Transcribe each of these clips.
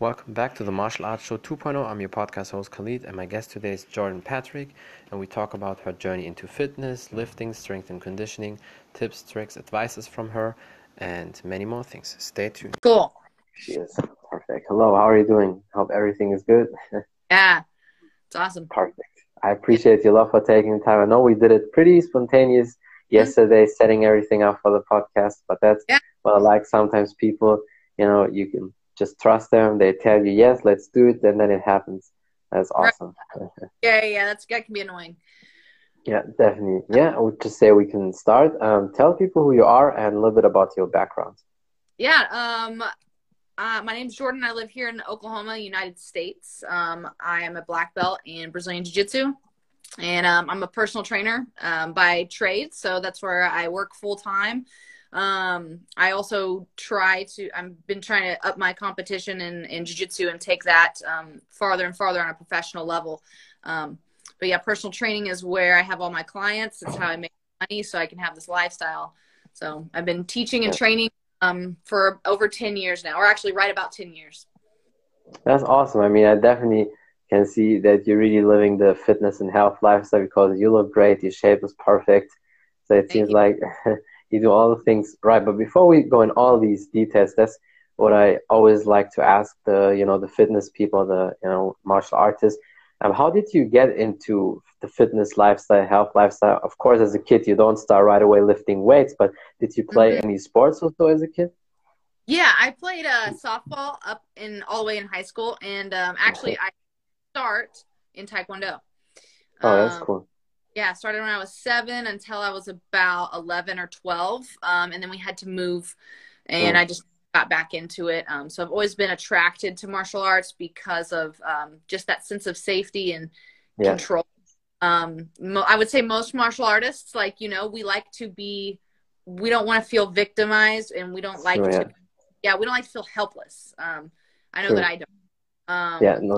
Welcome back to the Martial Arts Show 2.0. I'm your podcast host Khalid, and my guest today is Jordan Patrick, and we talk about her journey into fitness, lifting, strength and conditioning, tips, tricks, advices from her, and many more things. Stay tuned. Cool. She is perfect. Hello, how are you doing? Hope everything is good. yeah, it's awesome. Perfect. I appreciate your love for taking the time. I know we did it pretty spontaneous mm-hmm. yesterday, mm-hmm. setting everything up for the podcast, but that's yeah. what I like. Sometimes people, you know, you can just trust them. They tell you yes, let's do it, and then it happens. That's awesome. Right. yeah, yeah, that's that can be annoying. Yeah, definitely. Yeah, I would just say we can start. Um, tell people who you are and a little bit about your background. Yeah, um, uh, my name's Jordan. I live here in Oklahoma, United States. Um, I am a black belt in Brazilian Jiu Jitsu, and um, I'm a personal trainer um, by trade. So that's where I work full time. Um, I also try to, I've been trying to up my competition in, in jiu-jitsu and take that um, farther and farther on a professional level. Um, but yeah, personal training is where I have all my clients. It's how I make money so I can have this lifestyle. So I've been teaching and training um, for over 10 years now, or actually right about 10 years. That's awesome. I mean, I definitely can see that you're really living the fitness and health lifestyle because you look great. Your shape is perfect. So it Thank seems you. like you do all the things right. But before we go in all these details, that's what I always like to ask the you know the fitness people, the you know martial artists. Um, how did you get into the fitness lifestyle, health lifestyle? Of course, as a kid, you don't start right away lifting weights, but did you play mm-hmm. any sports also as a kid? Yeah, I played uh, softball up in all the way in high school, and um, actually, I start in Taekwondo. Oh, that's um, cool yeah, started when I was seven until I was about 11 or 12. Um, and then we had to move and I just got back into it. Um, so I've always been attracted to martial arts because of um, just that sense of safety and yeah. control. Um, mo- I would say most martial artists, like, you know, we like to be, we don't want to feel victimized and we don't like sure, to, yeah. we don't like to feel helpless. Um, I know that I don't. Um, yeah, no,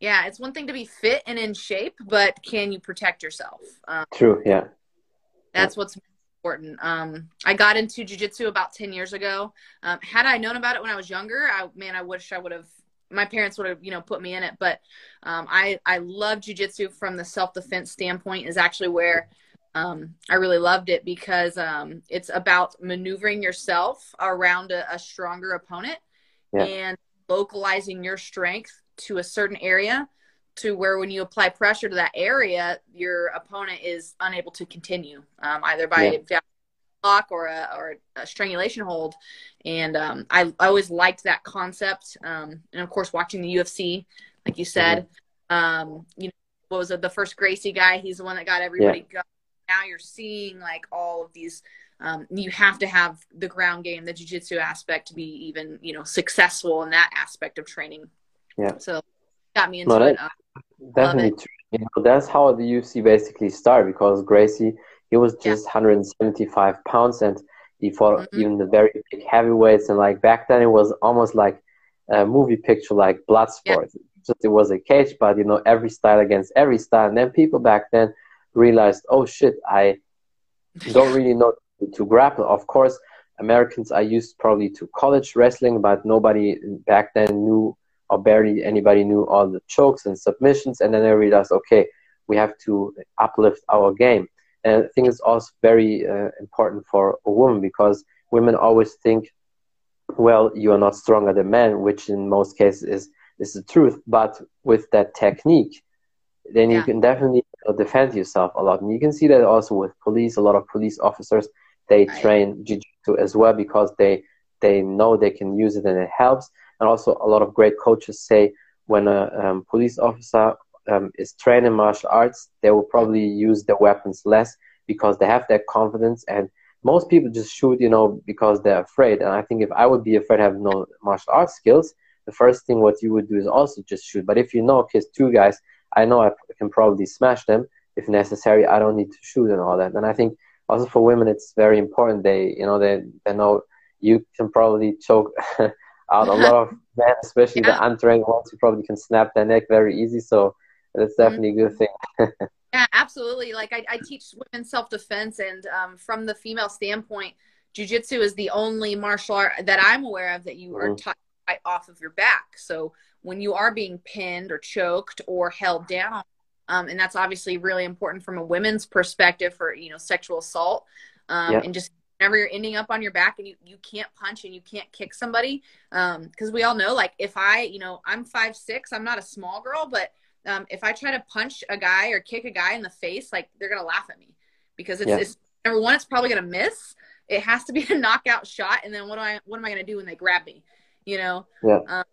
yeah, it's one thing to be fit and in shape, but can you protect yourself? Um, True. Yeah. That's yeah. what's important. Um, I got into jujitsu about ten years ago. Um, had I known about it when I was younger, I man, I wish I would have. My parents would have, you know, put me in it. But um, I I love jujitsu from the self defense standpoint. Is actually where um, I really loved it because um, it's about maneuvering yourself around a, a stronger opponent yeah. and localizing your strength to a certain area to where when you apply pressure to that area, your opponent is unable to continue, um, either by yeah. lock or a, or a strangulation hold. And um, I, I, always liked that concept. Um, and of course, watching the UFC, like you said, mm-hmm. you know, what was it, the first Gracie guy? He's the one that got everybody yeah. going. Now you're seeing like all of these. Um, you have to have the ground game, the jiu-jitsu aspect to be even, you know, successful in that aspect of training. Yeah. So got me into no, that, it. Definitely true. You know, that's how the UFC basically started because Gracie, he was just yeah. 175 pounds and he fought mm-hmm. even the very big heavyweights. And like back then, it was almost like a movie picture, like Bloodsport. Yeah. Just it was a cage, but you know, every style against every style. And then people back then realized, oh shit, I don't really know to, to grapple. Of course, Americans are used probably to college wrestling, but nobody back then knew or barely anybody knew all the chokes and submissions. And then I realized, okay, we have to uplift our game. And I think it's also very uh, important for a woman because women always think, well, you are not stronger than men, which in most cases is, is the truth. But with that technique, then yeah. you can definitely defend yourself a lot. And you can see that also with police. A lot of police officers, they train jiu-jitsu as well because they, they know they can use it and it helps. And also, a lot of great coaches say when a um, police officer um, is trained in martial arts, they will probably use their weapons less because they have that confidence. And most people just shoot, you know, because they're afraid. And I think if I would be afraid, have no martial arts skills, the first thing what you would do is also just shoot. But if you know, okay, two guys, I know I can probably smash them if necessary. I don't need to shoot and all that. And I think also for women, it's very important. They, you know, they they know you can probably choke out. A lot of men, especially yeah. the untrained ones, you probably can snap their neck very easy. So that's mm-hmm. definitely mm-hmm. a good thing. yeah, absolutely. Like I, I teach women self defense, and um, from the female standpoint, jujitsu is the only martial art that I'm aware of that you are mm-hmm. taught right off of your back. So when you are being pinned or choked or held down, um, and that's obviously really important from a women's perspective for you know sexual assault, um, and just whenever you're ending up on your back and you, you can't punch and you can't kick somebody because um, we all know like if i you know i'm five six i'm not a small girl but um, if i try to punch a guy or kick a guy in the face like they're gonna laugh at me because it's, yeah. it's number one it's probably gonna miss. It has to be a knockout shot and then what do i what am i gonna do when they grab me you know? Yeah. Um,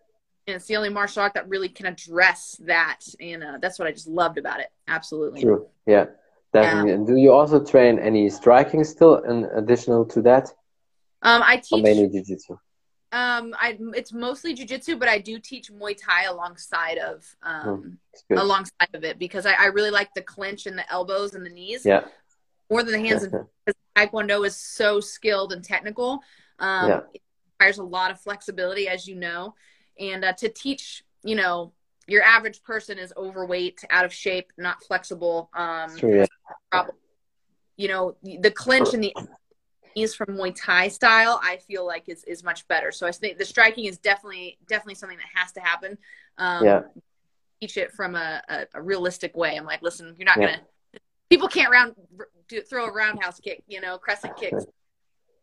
and it's the only martial art that really can address that and uh, that's what i just loved about it. Absolutely. True. Yeah Definitely. And do you also train any striking still in additional to that? Um, I teach or mainly jiu-jitsu. Um, I it's mostly jiu-jitsu, but I do teach Muay Thai alongside of um hmm. alongside of it because I, I really like the clinch and the elbows and the knees. Yeah. More than the hands because Taekwondo is so skilled and technical. Um, yeah. it requires a lot of flexibility, as you know, and uh, to teach, you know, your average person is overweight, out of shape, not flexible. Um, True, yeah. Problem. You know, the clinch and the knees from Muay Thai style, I feel like is is much better. So I think the striking is definitely definitely something that has to happen. Um, yeah. Teach it from a, a, a, realistic way. I'm like, listen, you're not yeah. gonna. People can't round do, throw a roundhouse kick, you know, crescent kicks.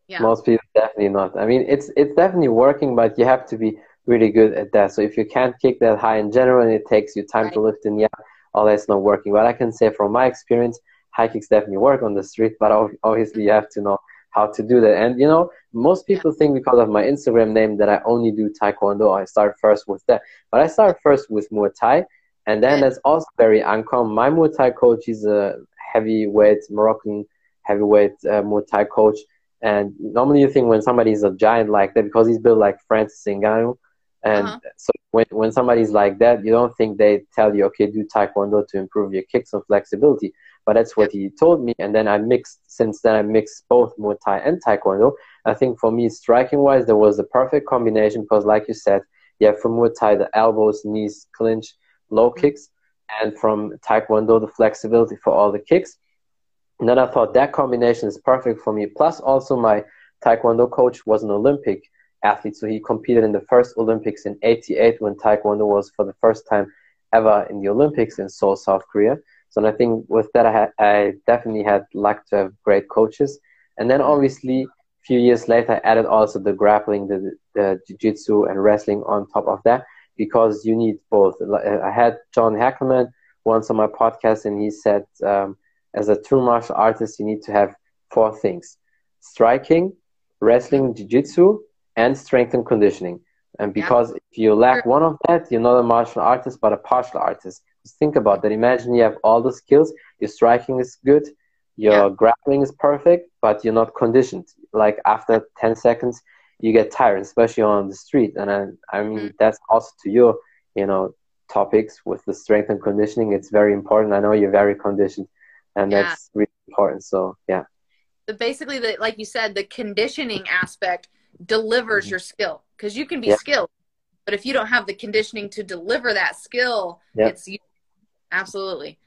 Yeah. Most people definitely not. I mean, it's it's definitely working, but you have to be really good at that. So if you can't kick that high in general and it takes you time right. to lift, and yeah, all that's not working. But I can say from my experience, high kicks definitely work on the street, but obviously you have to know how to do that. And you know, most people think because of my Instagram name that I only do Taekwondo. I start first with that, but I start first with Muay Thai, and then that's also very uncommon. My Muay Thai coach is a heavyweight Moroccan heavyweight uh, Muay Thai coach. And normally you think when somebody is a giant like that because he's built like Francis Ngannou, and uh-huh. so when, when somebody's like that, you don't think they tell you, okay, do Taekwondo to improve your kicks and flexibility. But that's what he told me. And then I mixed, since then I mixed both Muay Thai and Taekwondo. I think for me, striking wise, there was the perfect combination because, like you said, you have from Muay Thai the elbows, knees, clinch, low mm-hmm. kicks, and from Taekwondo the flexibility for all the kicks. And then I thought that combination is perfect for me. Plus, also my Taekwondo coach was an Olympic athlete. So he competed in the first Olympics in 88 when Taekwondo was for the first time ever in the Olympics in Seoul, South Korea. So I think with that, I, I definitely had luck to have great coaches. And then obviously, a few years later, I added also the grappling, the, the jiu-jitsu and wrestling on top of that because you need both. I had John Hackleman once on my podcast and he said, um, as a true martial artist, you need to have four things. Striking, wrestling, jiu-jitsu, and strength and conditioning. And because yeah. if you lack one of that, you're not a martial artist, but a partial artist. Just think about that. Imagine you have all the skills, your striking is good, your yeah. grappling is perfect, but you're not conditioned. Like after 10 seconds, you get tired, especially on the street. And I, I mean, mm. that's also to your, you know, topics with the strength and conditioning. It's very important. I know you're very conditioned, and yeah. that's really important. So, yeah. But basically, the, like you said, the conditioning aspect – delivers mm-hmm. your skill because you can be yeah. skilled but if you don't have the conditioning to deliver that skill yeah. it's absolutely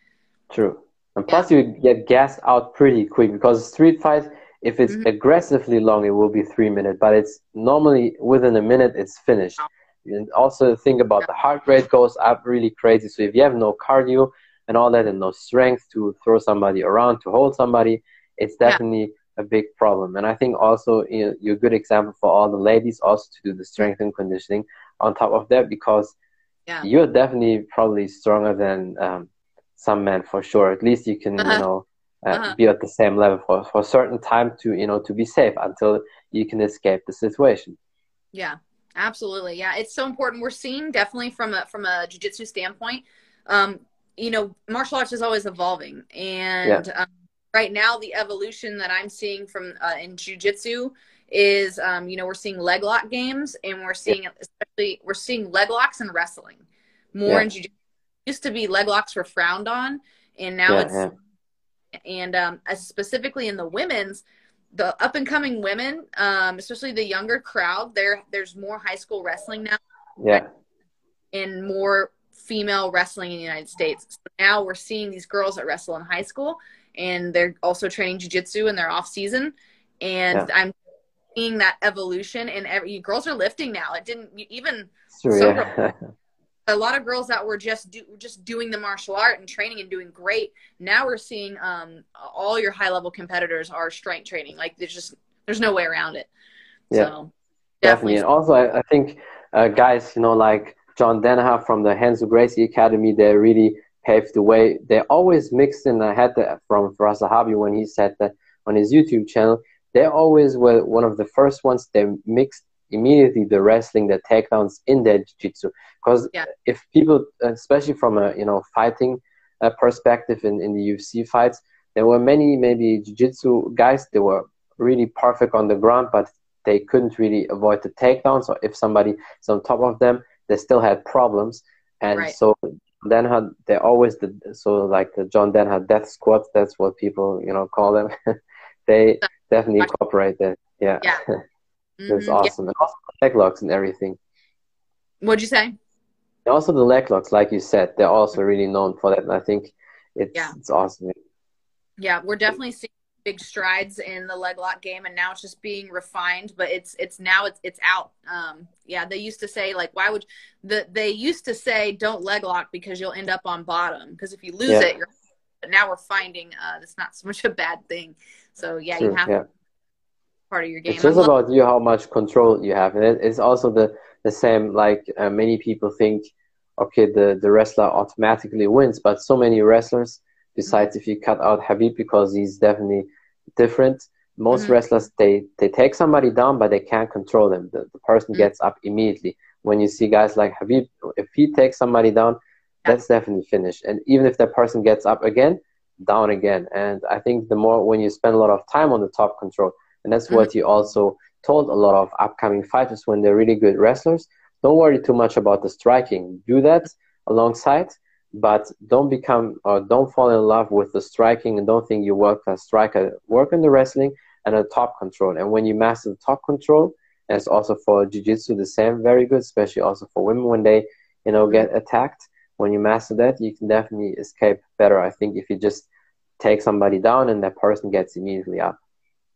true and plus yeah. you get gassed out pretty quick because street fight if it's mm-hmm. aggressively long it will be three minutes but it's normally within a minute it's finished and also think about yeah. the heart rate goes up really crazy so if you have no cardio and all that and no strength to throw somebody around to hold somebody it's definitely a big problem. And I think also you know, you're a good example for all the ladies also to do the strength and conditioning on top of that because yeah. you're definitely probably stronger than um, some men for sure. At least you can, uh-huh. you know, uh, uh-huh. be at the same level for, for a certain time to, you know, to be safe until you can escape the situation. Yeah, absolutely. Yeah, it's so important. We're seeing definitely from a from a jujitsu standpoint. Um, you know, martial arts is always evolving, and yeah. um, right now the evolution that i'm seeing from uh, in jiu-jitsu is um, you know we're seeing leg lock games and we're seeing yeah. especially we're seeing leg locks and wrestling more yeah. in jiu-jitsu used to be leg locks were frowned on and now yeah, it's and um, specifically in the women's the up and coming women um, especially the younger crowd there there's more high school wrestling now yeah and more female wrestling in the united states so now we're seeing these girls that wrestle in high school and they're also training jiu-jitsu in their off season. And yeah. I'm seeing that evolution and every girls are lifting now. It didn't even Sure, so yeah. a lot of girls that were just do, just doing the martial art and training and doing great. Now we're seeing um, all your high level competitors are strength training. Like there's just there's no way around it. Yeah. So Definitely. And also, I, I think uh, guys, you know, like John Danaher from the Renzo Gracie Academy, they really paved the way. They always mixed in. I had that from Firas Zahabi when he said that on his YouTube channel. They always were one of the first ones. They mixed immediately the wrestling, the takedowns in their jiu-jitsu. Because Yeah. if people, especially from a you know fighting uh, perspective in, in the UFC fights, there were many maybe jiu-jitsu guys. They were really perfect on the ground, but they couldn't really avoid the takedowns. Or if somebody is on top of them, they still had problems. And Right. so then had they always did so like the John Danaher death squats. That's what people you know call them. they definitely incorporate that. Yeah, Yeah. it's Mhm. Yeah. awesome. And also the leg locks and everything. What'd you say? And also the leg locks, like you said, they're also really known for that. And I think it's Yeah. it's awesome. Yeah, we're definitely seeing big strides in the leg lock game, and now it's just being refined. But it's it's now it's it's out. Um, yeah, they used to say like, why would the they used to say don't leg lock because you'll end up on bottom because if you lose Yeah. it, you're. But now we're finding uh, that's not so much a bad thing. So yeah, you have yeah. part of your game. It's just about you how much control you have, and it, it's also the the same. Like uh, many people think, okay, the the wrestler automatically wins, but so many wrestlers, besides if you cut out Khabib because he's definitely different. Most Mhm. wrestlers they they take somebody down, but they can't control them. The, the person Mhm. gets up immediately. When you see guys like Khabib, if he takes somebody down, Yeah. that's definitely finished. And even if that person gets up again, down again. And I think the more when you spend a lot of time on the top control, and that's what mm-hmm. you also told a lot of upcoming fighters when they're really good wrestlers. Don't worry too much about the striking. Do that alongside, but don't become or don't fall in love with the striking and don't think you work as striker. Work on the wrestling and the top control. And when you master the top control, and it's also for jiu-jitsu the same, very good, especially also for women when they, you know, get mm-hmm. attacked. When you master that, you can definitely escape better. I think if you just take somebody down and that person gets immediately up.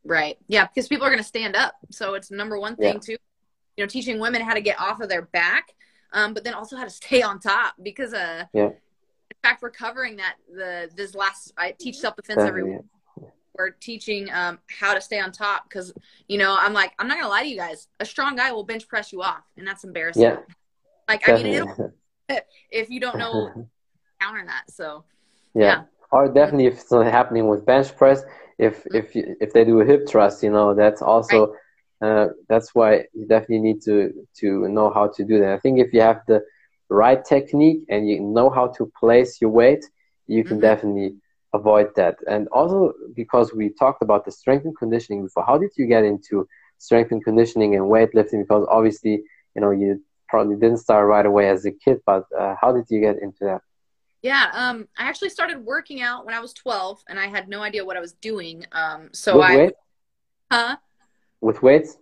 Right. Yeah, because people are going to stand up. So it's number one thing Yeah. too. You know, teaching women how to get off of their back, um, but then also how to stay on top. Because uh, Yeah. in fact, we're covering that the this last I teach self defense every Definitely. week. We're teaching um, how to stay on top because you know I'm like I'm not gonna lie to you guys. A strong guy will bench press you off, and that's embarrassing. Yeah, Like I mean, it'll, if you don't know counter that. So yeah. Yeah. Or definitely if it's not happening with bench press, if if you, if they do a hip thrust, you know, that's also uh, that's why you definitely need to to know how to do that. I think if you have the right technique and you know how to place your weight, you can Mhm. definitely avoid that. And also because we talked about the strength and conditioning before, how did you get into strength and conditioning and weightlifting? Because obviously, you know, you probably didn't start right away as a kid, but uh, how did you get into that? yeah, um, I actually started working out when I was 12, and I had no idea what I was doing. Um, so with I, weight? huh? With weights?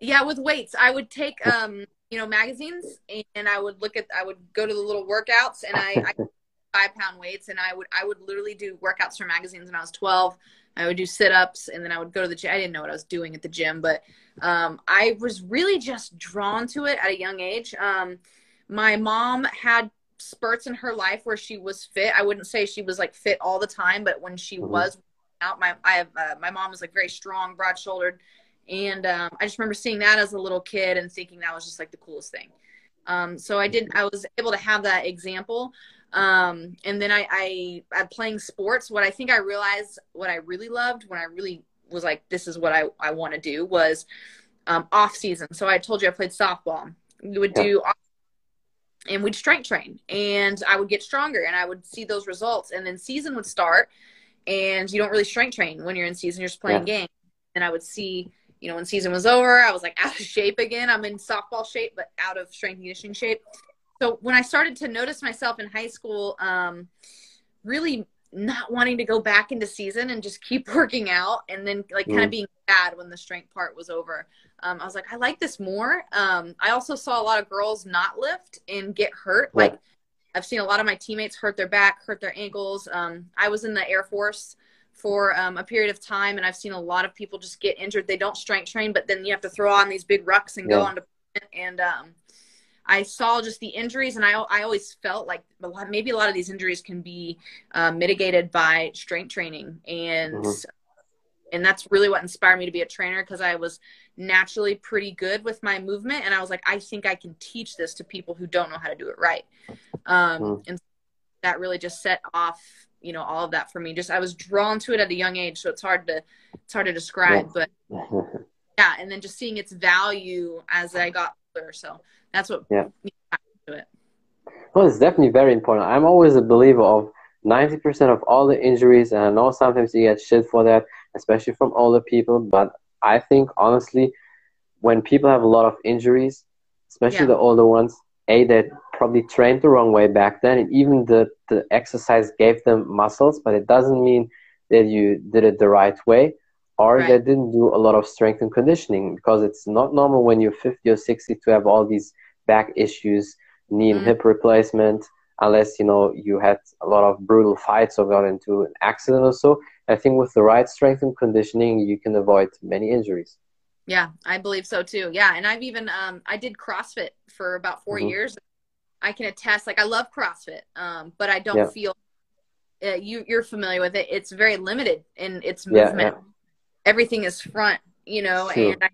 Yeah, with weights, I would take um, you know, magazines and I would look at I would go to the little workouts and I, I five pound weights and I would I would literally do workouts for magazines when I was twelve. I would do sit ups and then I would go to the gym. I didn't know what I was doing at the gym, but um, I was really just drawn to it at a young age. Um, my mom had spurts in her life where she was fit. I wouldn't say she was like fit all the time, but when she Mhm. was out, my I have uh, my mom was like very strong, broad shouldered, and um, I just remember seeing that as a little kid and thinking that was just like the coolest thing. Um, so I didn't. I was able to have that example. Um, and then I, I, at playing sports, what I think I realized what I really loved when I really was like, this is what I, I want to do was um, off season. So I told you I played softball. We would Yeah. do, and we'd strength train, and I would get stronger, and I would see those results. And then season would start, and you don't really strength train when you're in season. You're just playing games. And I would see, you know, when season was over, I was like out of shape again. I'm in softball shape, but out of strength conditioning shape. So when I started to notice myself in high school, um, really not wanting to go back into season and just keep working out, and then like kind Mm. of being sad when the strength part was over. Um, I was like, I like this more. Um, I also saw a lot of girls not lift and get hurt. Right. Like I've seen a lot of my teammates hurt their back, hurt their ankles. Um, I was in the Air Force for um, a period of time, and I've seen a lot of people just get injured. They don't strength train, but then you have to throw on these big rucks and yeah. go on to and um, I saw just the injuries, and I I always felt like maybe a lot of these injuries can be uh, mitigated by strength training, and mm-hmm. and that's really what inspired me to be a trainer because I was naturally pretty good with my movement, and I was like, I think I can teach this to people who don't know how to do it right, um, mm-hmm. and that really just set off you know all of that for me. Just I was drawn to it at a young age, so it's hard to it's hard to describe, yeah. but yeah, and then just seeing its value as I got older, so that's what yeah. to it. Well, it's definitely very important. I'm always a believer of 90% of all the injuries, and I know sometimes you get shit for that, especially from older people, but I think honestly, when people have a lot of injuries, especially yeah. the older ones, A, they probably trained the wrong way back then, and even the, the exercise gave them muscles, but it doesn't mean that you did it the right way or right. they didn't do a lot of strength and conditioning because it's not normal when you're 50 or 60 to have all these back issues, knee and mm hip replacement, unless you know you had a lot of brutal fights or got into an accident or so. I think with the right strength and conditioning, you can avoid many injuries. Yeah, I believe so too. Yeah, and I've even um, I did CrossFit for about 4 mm-hmm. years. I can attest. Like I love CrossFit, um, but I don't yeah. feel uh, you you're familiar with it. It's very limited in its movement. Yeah, yeah everything is front, you know, and I,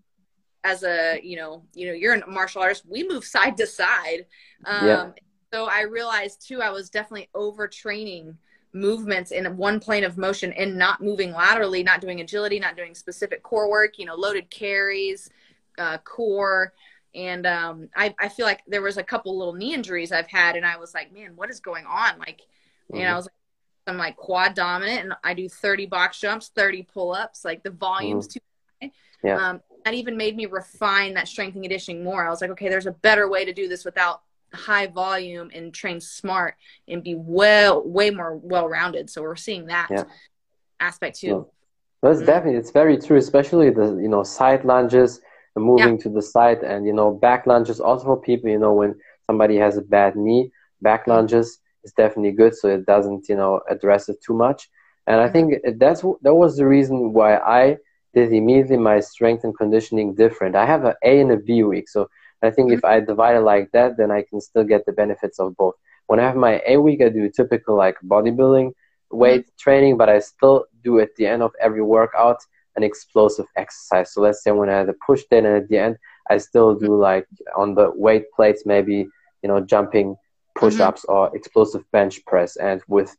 as a, you know, you know, you're a martial artist, we move side to side. Um, yeah. so I realized too, I was definitely overtraining movements in one plane of motion and not moving laterally, not doing agility, not doing specific core work, you know, loaded carries, uh, core. And um, I, I feel like there was a couple little knee injuries I've had, and I was like, man, what is going on? Like, mm-hmm. and I was like, I'm like quad dominant and I do 30 box jumps, 30 pull ups. Like the volume's mm. too high. Yeah. Um, that even made me refine that strength and conditioning more. I was like, okay, there's a better way to do this without high volume and train smart and be well, way more well rounded. So we're seeing that yeah. aspect too. Yeah. That's mm-hmm. definitely, it's very true, especially the, you know, side lunges, and moving yeah. to the side and, you know, back lunges. Also for people, you know, when somebody has a bad knee, back mm-hmm. lunges is definitely good so it doesn't you know address it too much and i think that's that was the reason why i did immediately my strength and conditioning different. I have an a and a b week so i think if i divide it like that then i can still get the benefits of both. When i have my a week i do typical like bodybuilding weight mm-hmm. training but i still do at the end of every workout an explosive exercise. So let's say when i had a push day and at the end i still do like on the weight plates maybe you know jumping push-ups mm-hmm. or explosive bench press. And with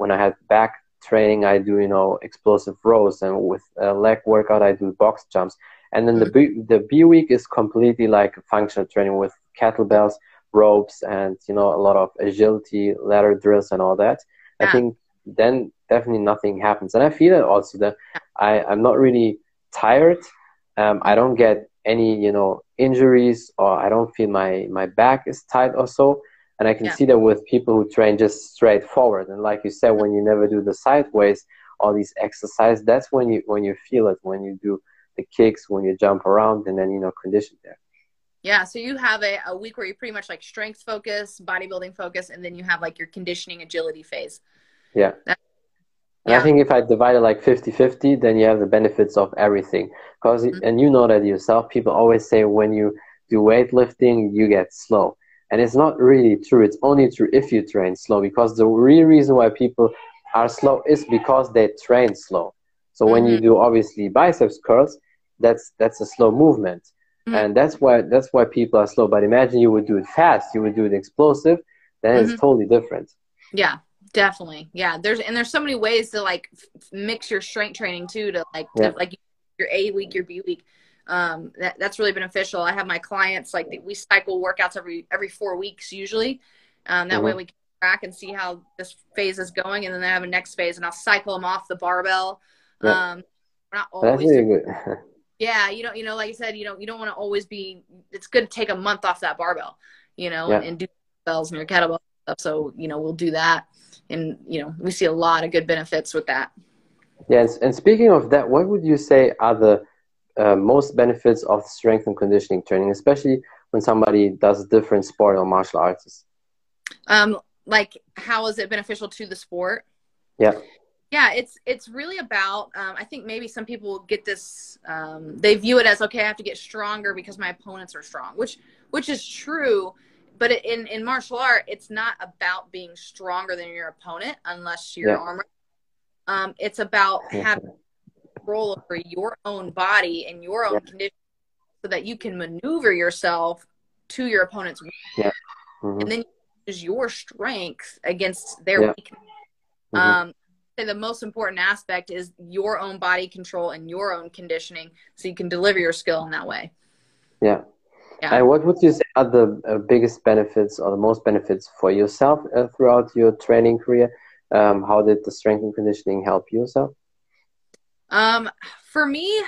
when i had back training i do you know explosive rows and with a leg workout i do box jumps. And then the b the b week is completely like functional training with kettlebells ropes and you know a lot of agility ladder drills and all that. Yeah. i think then definitely nothing happens. And i feel it also that i i'm not really tired. Um, i don't get any you know injuries or i don't feel my my back is tight or so and I can yeah. see that with people who train just straight forward. And like you said, when you never do the sideways, all these exercise, that's when you when you feel it, when you do the kicks, when you jump around and then you know condition there. Yeah, so you have a, a week where you pretty much like strength focus, bodybuilding focus, and then you have like your conditioning agility phase. Yeah. That's, and yeah. I think if I divide it like 50-50, then you have the benefits of everything. Because mm-hmm. and you know that yourself, people always say when you do weightlifting, you get slow. And it's not really true. It's only true if you train slow because the real reason why people are slow is because they train slow. So mm-hmm. when you mm-hmm. do obviously biceps curls, that's that's a slow movement. Mm-hmm. And that's why that's why people are slow. But imagine you would do it fast, you would do it explosive, then mm-hmm. it's totally different. Yeah, definitely. Yeah, there's and there's so many ways to like f- mix your strength training too to like yeah. to, like your A week, your B week um, that, that's really beneficial. I have my clients like we cycle workouts every every four weeks usually. Um, that mm-hmm. way we can track and see how this phase is going, and then I have a next phase, and I'll cycle them off the barbell. Yeah. Um, not always. Yeah, you know, you know, like I said, you know, you don't want to always be. It's good to take a month off that barbell, you know, yeah. and, and do bells and your kettlebell stuff. So you know, we'll do that, and you know, we see a lot of good benefits with that. Yes, and speaking of that, what would you say are the uh, most benefits of strength and conditioning training, especially when somebody does different sport or martial arts? Um, like how is it beneficial to the sport? Yeah. yeah it's it's really about um, i think maybe some people get this um, they view it as okay i have to get stronger because my opponents are strong which which is true but in in martial art it's not about being stronger than your opponent unless you're yeah. armor um, it's about having control over your own body and your own yeah. condition so that you can maneuver yourself to your opponent's yeah. Mm-hmm. and then use your strength against their yeah. weakness mm-hmm. um, the most important aspect is your own body control and your own conditioning so you can deliver your skill in that way yeah yeah. And what would you say are the uh, biggest benefits or the most benefits for yourself uh, throughout your training career? Um, how did the strength and conditioning help yourself? Um, for me,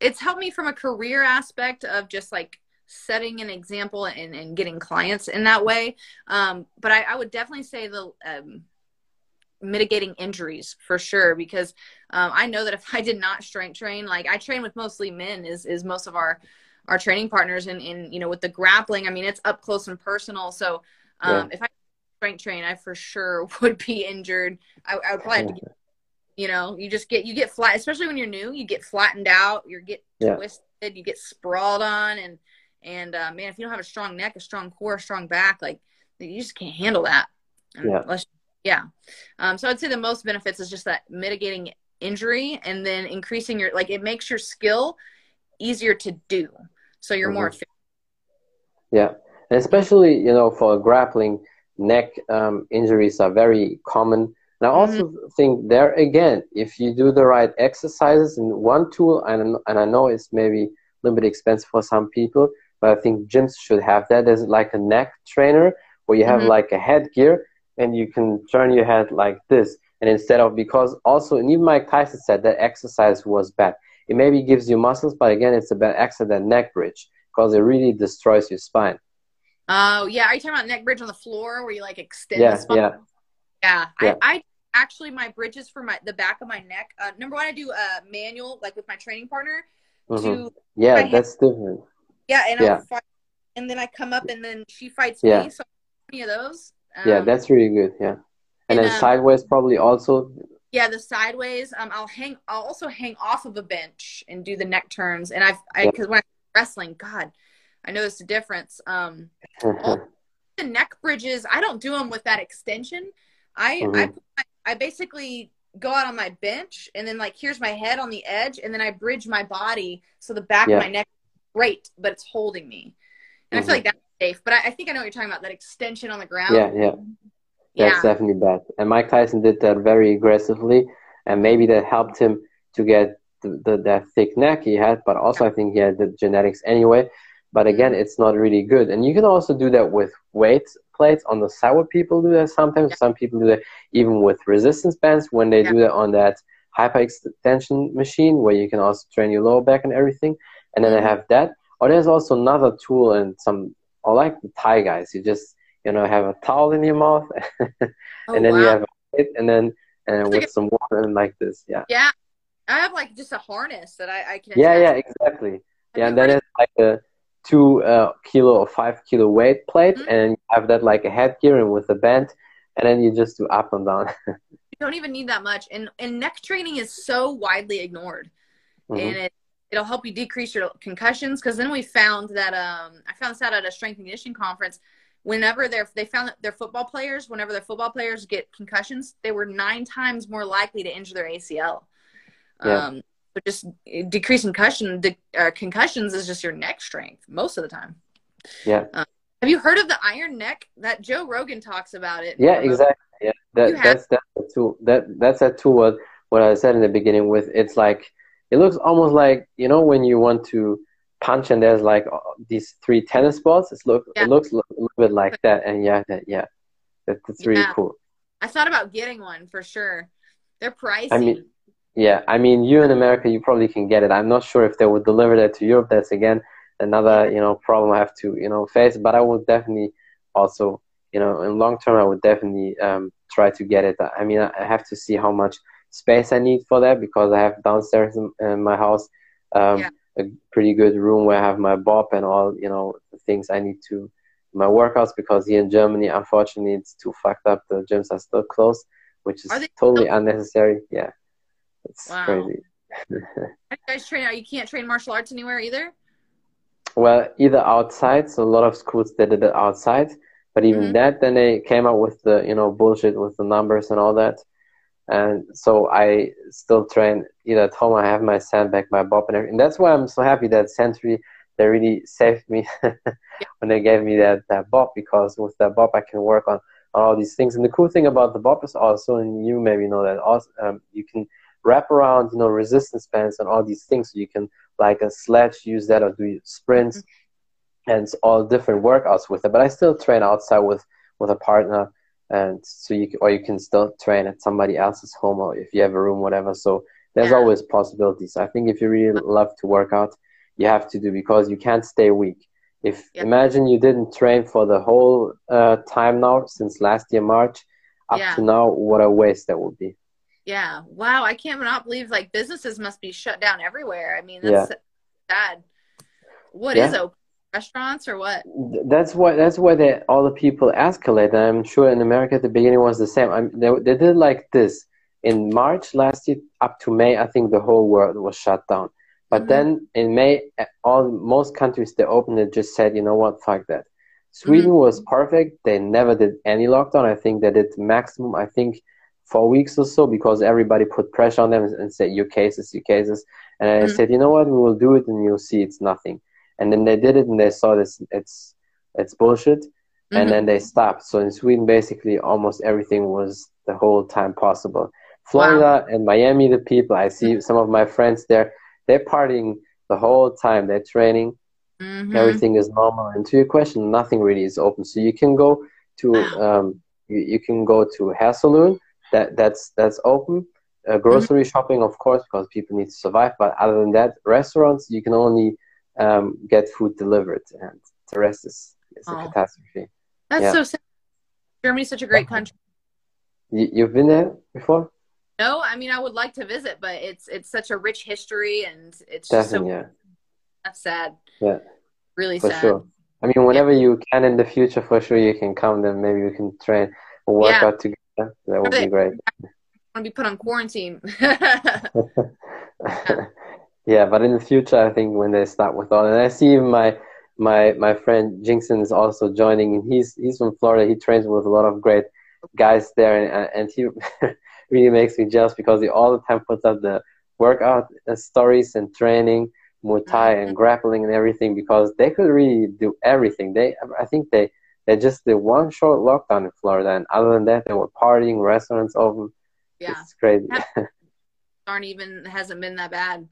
it's helped me from a career aspect of just like setting an example and, and getting clients in that way. Um, but I, I would definitely say the um, mitigating injuries for sure because um, I know that if I did not strength train, like I train with mostly men, is is most of our our training partners, and in you know with the grappling, I mean it's up close and personal. So um, yeah. if I strength train, I for sure would be injured. I, I would probably have to get, you know, you just get you get flat, especially when you're new, you get flattened out, you get yeah. twisted, you get sprawled on, and and uh, man, if you don't have a strong neck, a strong core, a strong back, like you just can't handle that. Yeah. Unless yeah. Um, so I'd say the most benefits is just that mitigating injury and then increasing your like it makes your skill easier to do. So you're mm-hmm. more efficient. Yeah. And especially, you know, for grappling, neck um, injuries are very common. And I also mm-hmm. think there again, if you do the right exercises and one tool, and, and I know it's maybe a little bit expensive for some people, but I think gyms should have that. There's like a neck trainer where you have mm-hmm. like a headgear and you can turn your head like this. And instead of, because also, and even Mike Tyson said that exercise was bad. It maybe gives you muscles, but again, it's a bad exercise neck bridge because it really destroys your spine. Oh, yeah. Are you talking about neck bridge on the floor where you like extend yeah, the spine? Yeah. Yeah. yeah. I, I actually, my bridges for my, the back of my neck, uh, number one, I do a manual, like with my training partner. Mm-hmm. To yeah, that's different. Yeah. And yeah. Fight, and then I come up and then she fights yeah. me. So any of those. Um, yeah, that's really good. Yeah, and, and then um, sideways probably also. Yeah, the sideways. Um, I'll hang. I'll also hang off of a bench and do the neck turns. And I've because yeah. when I'm wrestling, God, I noticed a difference. Um, the neck bridges, I don't do them with that extension. I mm-hmm. I I basically go out on my bench and then like here's my head on the edge and then I bridge my body so the back yeah. of my neck great, but it's holding me. And mm-hmm. I feel like mm-hmm. safe. But I, I, think I know what you're talking about. That extension on the ground. Yeah, yeah. That's yeah. definitely bad. And Mike Tyson did that very aggressively, and maybe that helped him to get the, the that thick neck he had. But also, I think he had the genetics anyway. But again, it's not really good. And you can also do that with weight plates on the side. What people do that sometimes. Yeah. Some people do that even with resistance bands when they yeah. do that on that hyperextension machine where you can also train your lower back and everything. And then they have that. Or there's also another tool and some or like the Thai guys. You just you know have a towel in your mouth, oh, and oh, then wow. you have it, and then and with some water and like this. Yeah. Yeah, I have like just a harness that I, I can. Yeah, yeah, exactly. yeah, and then it's like a two uh, kilo or five kilo weight plate, mm-hmm. and you have that like a headgear and with a band, and then you just do up and down. you don't even need that much, and and neck training is so widely ignored, mm-hmm. and it it'll help you decrease your concussions because then we found that um, I found this out at a strength and conditioning conference. Whenever they're they found that their football players, whenever their football players get concussions, they were nine times more likely to injure their ACL. Yeah. Um, but just decreasing concussion, de- uh, concussions is just your neck strength most of the time. Yeah. Um, have you heard of the iron neck? That Joe Rogan talks about it. Yeah, exactly. Yeah, that, that's that's a tool. That that's a tool. What what I said in the beginning with it's like it looks almost like you know when you want to punch and there's like uh, these three tennis balls. It look yeah. it looks a little bit like that, and yeah, that, yeah, that, that's really yeah. cool. I thought about getting one for sure. They're pricey. I mean, yeah, I mean, you in America, you probably can get it. I'm not sure if they would deliver that to Europe. That's again another you know problem I have to you know face. But I would definitely also you know in long term I would definitely um, try to get it. I mean, I have to see how much space I need for that because I have downstairs in, in my house um, yeah. a pretty good room where I have my bob and all you know things I need to my workouts because here in Germany unfortunately it's too fucked up the gyms are still closed which is totally unnecessary. Yeah, it's wow. crazy. you guys train? out? You can't train martial arts anywhere either. Well, either outside. So a lot of schools they did it outside, but even mm-hmm. that, then they came up with the you know bullshit with the numbers and all that. And so I still train either at home. I have my sandbag, my bob, and everything. And that's why I'm so happy that Century they really saved me when they gave me that that bob because with that bob I can work on, on all these things. And the cool thing about the bob is also, and you maybe know that also, um, you can wrap around you know resistance bands and all these things. So you can like a sledge use that or do sprints, mm-hmm. and all different workouts with it. But I still train outside with with a partner and so you or you can still train at somebody else's home or if you have a room whatever so there's yeah. always possibilities i think if you really love to work out you have to do because you can't stay weak if yeah. imagine you didn't train for the whole uh, time now since last year march up yeah. to now what a waste that would be yeah wow i can't not believe like businesses must be shut down everywhere i mean that's sad What is open restaurants or what? That's why that's why they, all the people escalate. I'm sure in America at the beginning was the same. I they, they did like this in March last year up to May. I think the whole world was shut down. But mm-hmm. then in May, all most countries they opened it just said, you know what, fuck that. Sweden mm-hmm. was perfect. They never did any lockdown. I think they did maximum. I think four weeks or so because everybody put pressure on them and said your cases, your cases. And I mm-hmm. said, you know what, we will do it and you'll see it's nothing and then they did it and they saw this it's it's bullshit mm-hmm. and then they stopped so in sweden basically almost everything was the whole time possible florida wow. and miami the people i see mm-hmm. some of my friends there they're partying the whole time they're training mm-hmm. everything is normal and to your question nothing really is open so you can go to um, you, you can go to hair salon that that's that's open uh, grocery mm-hmm. shopping of course because people need to survive but other than that restaurants you can only um, get food delivered, and the rest is, is oh. a catastrophe. That's yeah. so sad. Germany's such a great country. You, you've been there before? No, I mean I would like to visit, but it's it's such a rich history, and it's Definitely, just so. Yeah. That's sad. Yeah. Really for sad. sure. I mean, whenever yeah. you can in the future, for sure you can come. Then maybe we can train work yeah. out together. That would be great. I want to be put on quarantine. Yeah, but in the future, I think when they start with all, and I see my my my friend Jinxon is also joining, and he's he's from Florida. He trains with a lot of great guys there, and and he really makes me jealous because he all the time puts up the workout uh, stories and training, Muay Thai and mm-hmm. grappling and everything because they could really do everything. They I think they they just did one short lockdown in Florida, and other than that, they were partying, restaurants open. Yeah, it's crazy. aren't even hasn't been that bad.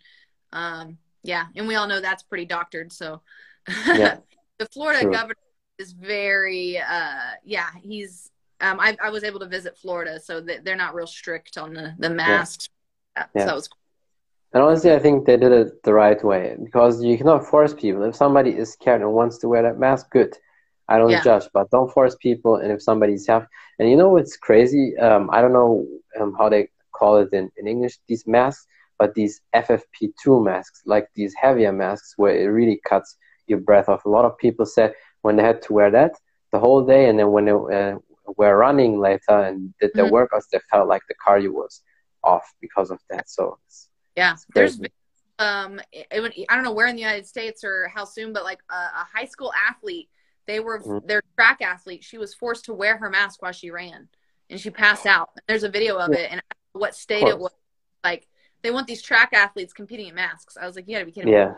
Um, yeah, and we all know that's pretty doctored. So yeah. the Florida sure. governor is very, uh, yeah, he's. Um, I, I was able to visit Florida, so they're not real strict on the the masks. Yeah. yeah. So that was. Cool. And honestly, I think they did it the right way because you cannot force people. If somebody is scared and wants to wear that mask, good. I don't yeah. judge, but don't force people. And if somebody's half, and you know it's crazy. Um, I don't know um, how they call it in, in English. These masks, but these FFP2 masks, like these heavier masks, where it really cuts your breath off. A lot of people said when they had to wear that the whole day, and then when they uh, were running later and did their mm-hmm. workouts, they felt like the cardio was off because of that. So yeah, there's um, I don't know where in the United States or how soon, but like a, a high school athlete, they were mm-hmm. their track athlete. She was forced to wear her mask while she ran, and she passed out. There's a video of yeah. it, and what state it was. Like they want these track athletes competing in masks. I was like, you gotta be kidding yeah.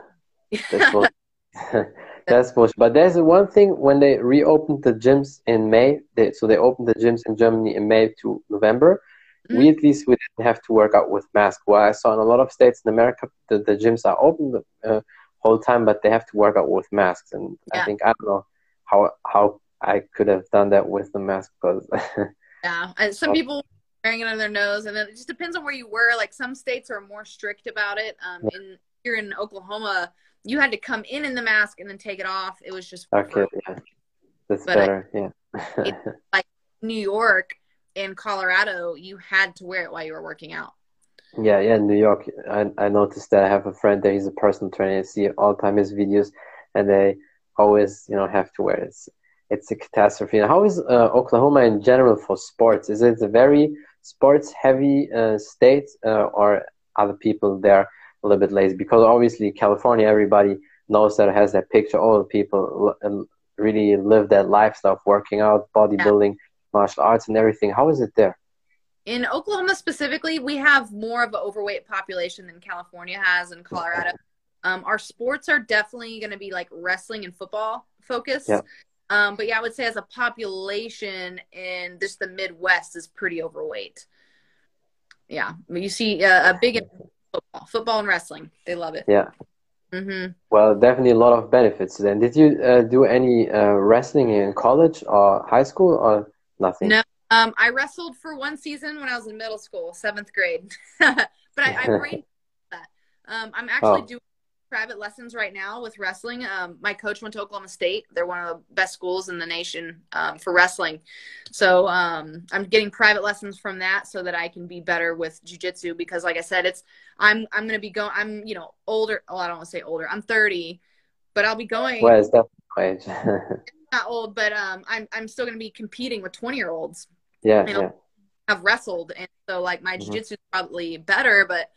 me. Yeah. That's bullshit. But there's one thing when they reopened the gyms in May, they, so they opened the gyms in Germany in May to November. Mm-hmm. We at least we didn't have to work out with masks. Well, I saw in a lot of states in America, the, the gyms are open the uh, whole time, but they have to work out with masks. And yeah. I think I don't know how how I could have done that with the mask because. yeah, and some people wearing it on their nose, and then it just depends on where you were. Like some states are more strict about it. Um, in here in Oklahoma, you had to come in in the mask and then take it off. It was just okay. Yeah, that's but better. I, yeah, like New York and Colorado, you had to wear it while you were working out. Yeah, yeah, New York. I I noticed that I have a friend there. He's a personal trainer. I see all the time his videos, and they always, you know, have to wear it. It's, it's a catastrophe. How is uh, Oklahoma in general for sports? Is it a very sports heavy uh, state, uh, or other people there a little bit lazy? Because obviously California, everybody knows that it has that picture. All the people really live that lifestyle of working out, bodybuilding, yeah. martial arts, and everything. How is it there? In Oklahoma specifically, we have more of an overweight population than California has and Colorado. Um, our sports are definitely going to be like wrestling and football focused. Yeah. Um, but yeah, I would say as a population in just the Midwest is pretty overweight. Yeah, you see uh, a big football, football and wrestling. They love it. Yeah. Mm-hmm. Well, definitely a lot of benefits. Then, did you uh, do any uh, wrestling in college or high school or nothing? No, um, I wrestled for one season when I was in middle school, seventh grade. but I, I brain that. Um, I'm actually oh. doing private lessons right now with wrestling. Um, my coach went to Oklahoma State. They're one of the best schools in the nation um, for wrestling. So um, I'm getting private lessons from that so that I can be better with jujitsu because, like I said, it's I'm I'm going to be going. I'm you know older. Oh, I don't want to say older. I'm 30, but I'll be going. Well, it's definitely not old, but um, I'm I'm still going to be competing with 20 year olds. Yeah, you know, yeah. I've wrestled, and so like my mm-hmm. jujitsu is probably better, but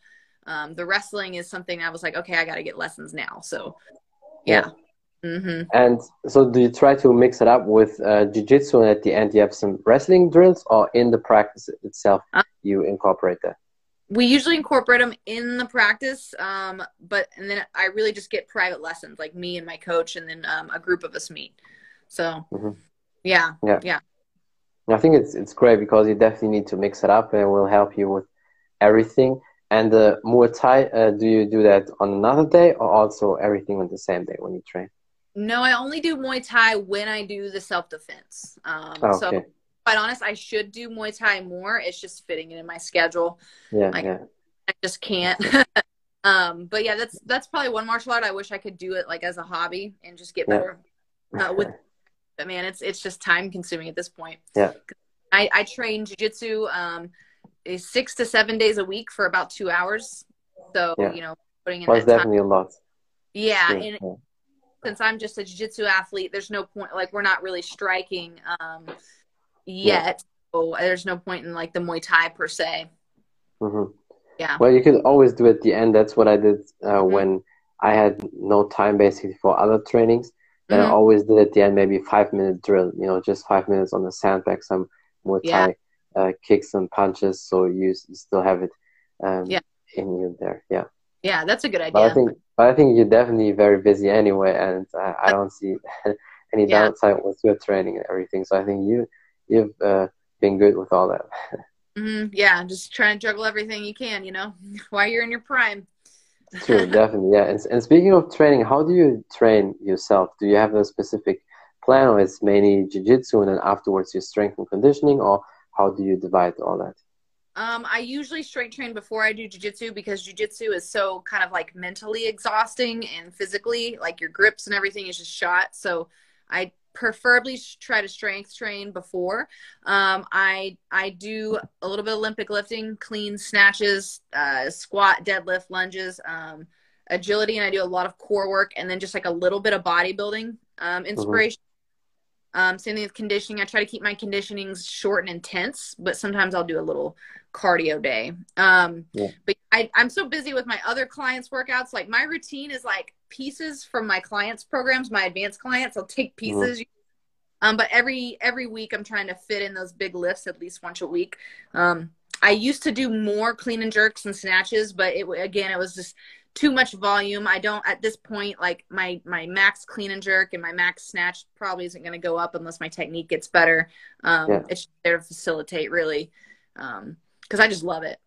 um, the wrestling is something I was like, okay, I got to get lessons now. So, yeah. Mm-hmm. And so, do you try to mix it up with uh, jiu-jitsu, and at the end you have some wrestling drills, or in the practice itself uh, you incorporate that? We usually incorporate them in the practice, um, but and then I really just get private lessons, like me and my coach, and then um, a group of us meet. So, mm-hmm. yeah, yeah, yeah. I think it's it's great because you definitely need to mix it up, and it will help you with everything. And the Muay Thai, uh, do you do that on another day or also everything on the same day when you train? No, I only do Muay Thai when I do the self defense. Um, oh, okay. So, quite honest, I should do Muay Thai more. It's just fitting it in my schedule. Yeah, I, yeah. I just can't. um, but yeah, that's that's probably one martial art I wish I could do it like as a hobby and just get better yeah. uh, with. But man, it's it's just time consuming at this point. Yeah. I I train jujitsu. Um, six to seven days a week for about two hours. So yeah. you know, putting in well, that definitely time. a lot. Yeah, yeah. and yeah. since I'm just a jiu-jitsu athlete, there's no point. Like we're not really striking um, yet, so there's no point in like the Muay Thai per se. Mm-hmm. Yeah. Well, you could always do it at the end. That's what I did uh, mm-hmm. when I had no time basically for other trainings. Then mm-hmm. I always did at the end maybe five minute drill. You know, just five minutes on the sandbag, some Muay Thai uh, kicks and punches, so you, you still have it um, yeah. in you there. Yeah. Yeah, that's a good idea. But I think, but I think you're definitely very busy anyway, and uh, I don't see any yeah. downside with your training and everything. So I think you you've uh, been good with all that. mm-hmm. Yeah, just trying to juggle everything you can, you know, while you're in your prime. True, definitely, yeah. And, and speaking of training, how do you train yourself? Do you have a specific plan, or it's mainly jiu-jitsu, and then afterwards your strength and conditioning, or how do you divide all that? Um, I usually strength train before I do jujitsu because jujitsu is so kind of like mentally exhausting and physically, like your grips and everything is just shot. So I preferably try to strength train before. Um, I I do a little bit of Olympic lifting, clean snatches, uh, squat, deadlift, lunges, um, agility, and I do a lot of core work, and then just like a little bit of bodybuilding um, mm-hmm. inspiration. Um, same thing with conditioning. I try to keep my conditionings short and intense, but sometimes I'll do a little cardio day. Um, yeah. But I, I'm so busy with my other clients' workouts. Like my routine is like pieces from my clients' programs, my advanced clients. I'll take mm-hmm. pieces. Mm-hmm. Um, but every every week I'm trying to fit in those big lifts at least once a week. Um, I used to do more clean and jerks and snatches, but it again it was just too much volume. I don't at this point like my my max clean and jerk and my max snatch probably isn't going to go up unless my technique gets better. Um, yeah. It's there to facilitate really because um, I just love it.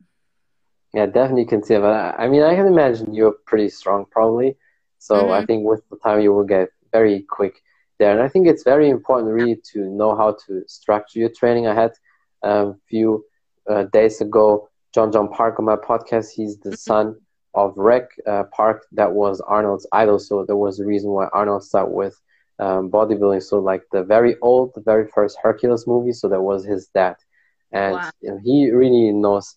Yeah, definitely can see it. I mean, I can imagine you're pretty strong probably. So mm-hmm. I think with the time you will get very quick there. And I think it's very important really to know how to structure your training. I had a few uh, days ago Jon Jon Park on my podcast. He's the mm-hmm. son of Reg uh, Park that was Arnold's idol. So there was a reason why Arnold started with um, bodybuilding. So like the very old, the very first Hercules movie. So that was his dad, and wow. you know, he really knows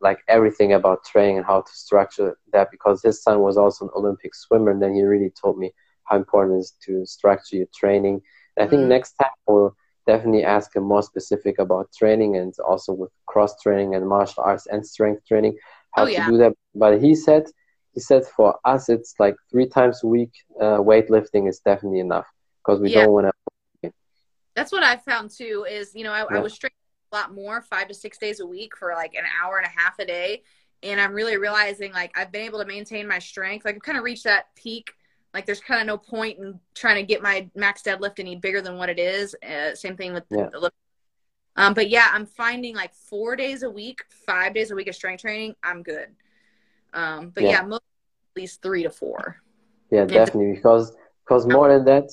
like everything about training and how to structure that because his son was also an Olympic swimmer. And then he really told me how important it is to structure your training. And I think mm. next time we'll definitely ask him more specific about training and also with cross training and martial arts and strength training how oh, yeah. to do that. But he said he said for us it's like three times a week uh, weightlifting is definitely enough because we yeah. don't want to. That's what I found too. Is you know I, yeah. I was training a lot more, five to six days a week for like an hour and a half a day, and I'm really realizing like I've been able to maintain my strength. Like I've kind of reached that peak. Like there's kind of no point in trying to get my max deadlift any bigger than what it is. Uh, same thing with yeah. the, um, but yeah, I'm finding like four days a week, five days a week of strength training. I'm good. Um, but yeah, yeah most, at least three to four. Yeah, definitely because because more than that,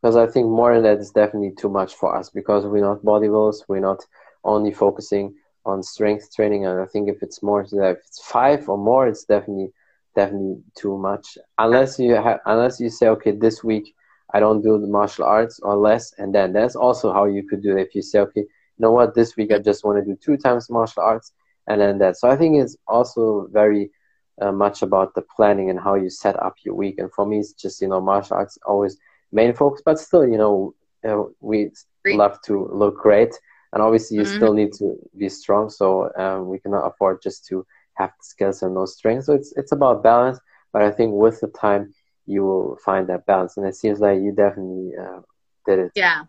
because I think more than that is definitely too much for us because we're not bodybuilders. We're not only focusing on strength training, and I think if it's more, if it's five or more, it's definitely definitely too much. Unless you have, unless you say, okay, this week I don't do the martial arts or less, and then that's also how you could do it. If you say, okay, know what, this week I just want to do two times martial arts, and then that. So I think it's also very uh, much about the planning and how you set up your week. And for me, it's just you know martial arts always main focus, but still, you know, uh, we Great. love to look great, and obviously you mm-hmm. still need to be strong. So um, we cannot afford just to have the skills and no strength. So it's it's about balance. But I think with the time you will find that balance, and it seems like you definitely uh, did it. Yeah.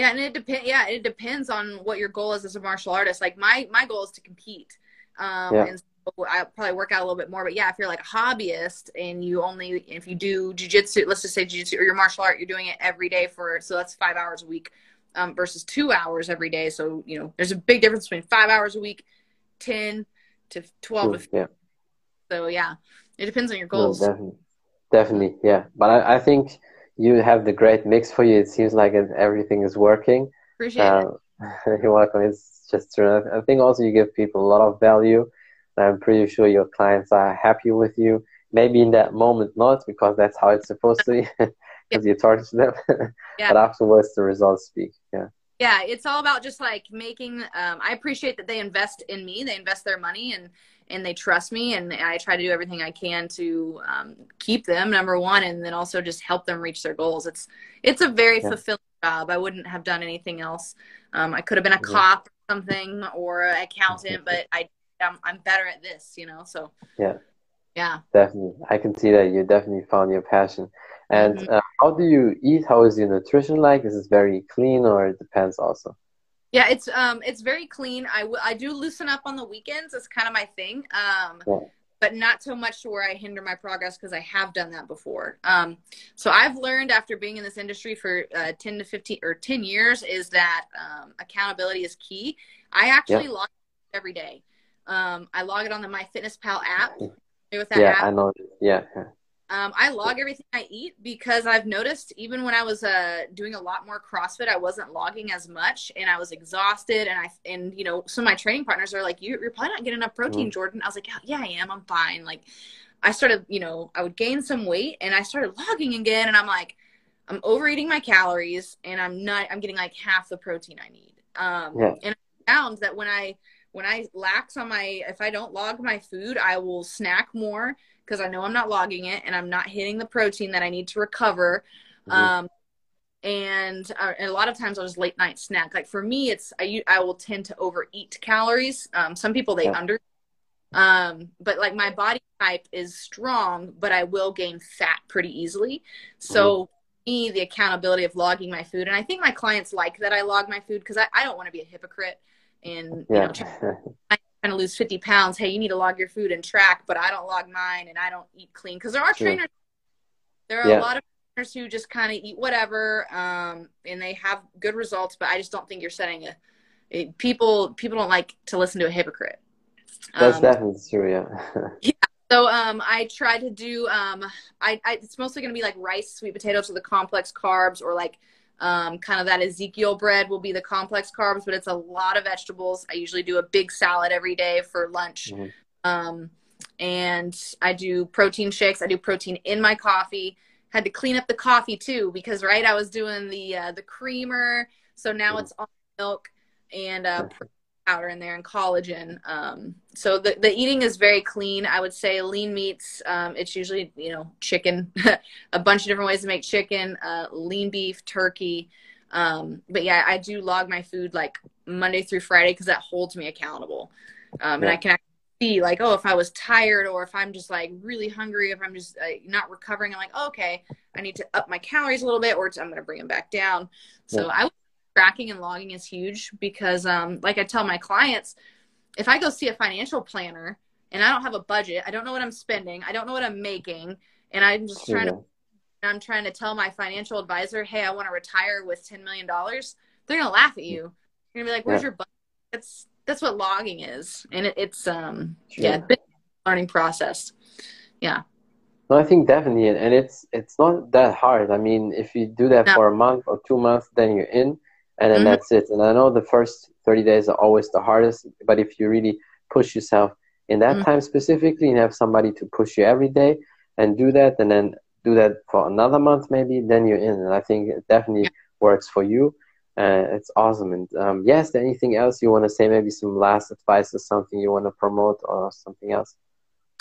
Yeah, and it depends. Yeah, it depends on what your goal is as a martial artist. Like my my goal is to compete, um, yeah. and so I probably work out a little bit more. But yeah, if you're like a hobbyist and you only if you do jujitsu, let's just say jujitsu or your martial art, you're doing it every day for so that's five hours a week um, versus two hours every day. So you know, there's a big difference between five hours a week, ten to twelve. True, yeah. So yeah, it depends on your goals. No, definitely, definitely, yeah. But I, I think you have the great mix for you. It seems like everything is working. Appreciate uh, it. You're welcome. It's just true. I think also you give people a lot of value. I'm pretty sure your clients are happy with you. Maybe in that moment not, because that's how it's supposed to be, because yeah. you target them. yeah. But afterwards, the results speak. Yeah. Yeah, it's all about just like making. Um, I appreciate that they invest in me. They invest their money and and they trust me and i try to do everything i can to um, keep them number one and then also just help them reach their goals. It's it's a very yeah. fulfilling job. I wouldn't have done anything else. Um, i could have been a cop or something or an accountant but i I'm, I'm better at this you know so. Yeah. Yeah. Definitely. I can see that you definitely found your passion. And mm-hmm. uh, how do you eat? How is your nutrition like? Is it very clean or it depends also yeah, it's um it's very clean. I, w- I do loosen up on the weekends. It's kind of my thing. Um, yeah. but not so much to where I hinder my progress because I have done that before. Um, so I've learned after being in this industry for uh, ten to fifteen or ten years is that um, accountability is key. I actually yeah. log every day. Um, I log it on the MyFitnessPal app. With that yeah, app. I know. Yeah. Um, I log everything I eat because I've noticed even when I was uh, doing a lot more CrossFit, I wasn't logging as much, and I was exhausted. And I and you know some of my training partners are like, "You're, you're probably not getting enough protein, mm. Jordan." I was like, "Yeah, I am. I'm fine." Like, I started, you know, I would gain some weight, and I started logging again, and I'm like, I'm overeating my calories, and I'm not. I'm getting like half the protein I need. Um, yeah. And I found that when I when I lax on my if I don't log my food, I will snack more because I know I'm not logging it and I'm not hitting the protein that I need to recover. Mm-hmm. Um, and, uh, and, a lot of times I'll just late night snack. Like for me, it's I I will tend to overeat calories. Um, some people they yeah. under, um, but like my body type is strong, but I will gain fat pretty easily. So. Mm-hmm. Me, the accountability of logging my food, and I think my clients like that I log my food because I, I don't want to be a hypocrite and yeah. you know, trying to lose 50 pounds, hey, you need to log your food and track, but I don't log mine and I don't eat clean. Because there are sure. trainers, there are yeah. a lot of trainers who just kind of eat whatever um, and they have good results, but I just don't think you're setting a, it, people, people don't like to listen to a hypocrite. That's um, definitely true, yeah. yeah. So um, I try to do, um, I, I it's mostly going to be like rice, sweet potatoes, or the complex carbs, or like um, kind of that Ezekiel bread will be the complex carbs, but it's a lot of vegetables. I usually do a big salad every day for lunch. Mm-hmm. Um, and I do protein shakes. I do protein in my coffee. Had to clean up the coffee too because right, I was doing the uh, the creamer, so now mm-hmm. it's all milk and uh, powder in there and collagen. Um, so the, the eating is very clean. I would say lean meats. Um, it's usually you know chicken, a bunch of different ways to make chicken. Uh, lean beef, turkey. Um, but yeah, I do log my food like Monday through Friday because that holds me accountable. Um, and I can see like, oh, if I was tired or if I'm just like really hungry, if I'm just uh, not recovering, I'm like, oh, okay, I need to up my calories a little bit, or I'm going to bring them back down. So yeah. I tracking and logging is huge because, um, like I tell my clients, if I go see a financial planner and I don't have a budget, I don't know what I'm spending, I don't know what I'm making, and I'm just trying to I'm trying to tell my financial advisor, hey, I want to retire with $10 million, they're going to laugh at you. You're going to be like, where's yeah. your budget? That's, that's what logging is. And it, it's, um, sure. yeah, learning process. Yeah. No, I think definitely. And it's, it's not that hard. I mean, if you do that no. for a month or two months, then you're in and then mm-hmm. that's it. And I know the first 30 days are always the hardest, but if you really push yourself in that mm-hmm. time specifically and have somebody to push you every day and do that and then do that for another month maybe then you're in and i think it definitely yeah. works for you uh, it's awesome and um, there anything else you want to say maybe some last advice or something you want to promote or something else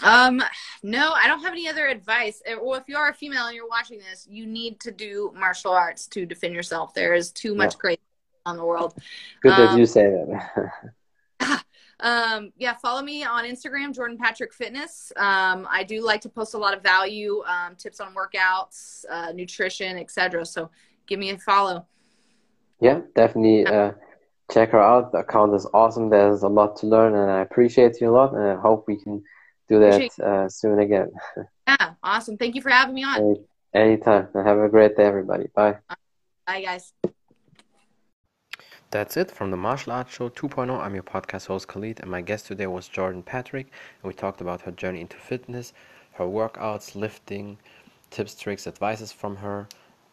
um no i don't have any other advice well if you are a female and you're watching this you need to do martial arts to defend yourself there is too much yeah. crazy on the world good um, that you say that um, yeah, follow me on Instagram, Jordan Patrick Fitness. Um, I do like to post a lot of value um, tips on workouts, uh, nutrition, etc. So give me a follow. Yeah, definitely. Uh, check her out. The account is awesome. There's a lot to learn, and I appreciate you a lot. And I hope we can do that uh, soon again. yeah, awesome. Thank you for having me on. Any, anytime. And have a great day, everybody. Bye. Bye, guys. That's it from the Martial Arts Show 2.0. I'm your podcast host Khalid, and my guest today was Jordan Patrick. And we talked about her journey into fitness, her workouts, lifting, tips, tricks, advices from her,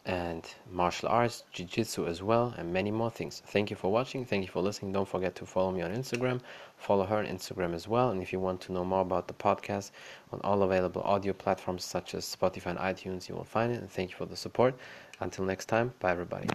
and martial arts, jiu jitsu as well, and many more things. Thank you for watching. Thank you for listening. Don't forget to follow me on Instagram. Follow her on Instagram as well. And if you want to know more about the podcast on all available audio platforms such as Spotify and iTunes, you will find it. And thank you for the support. Until next time, bye everybody.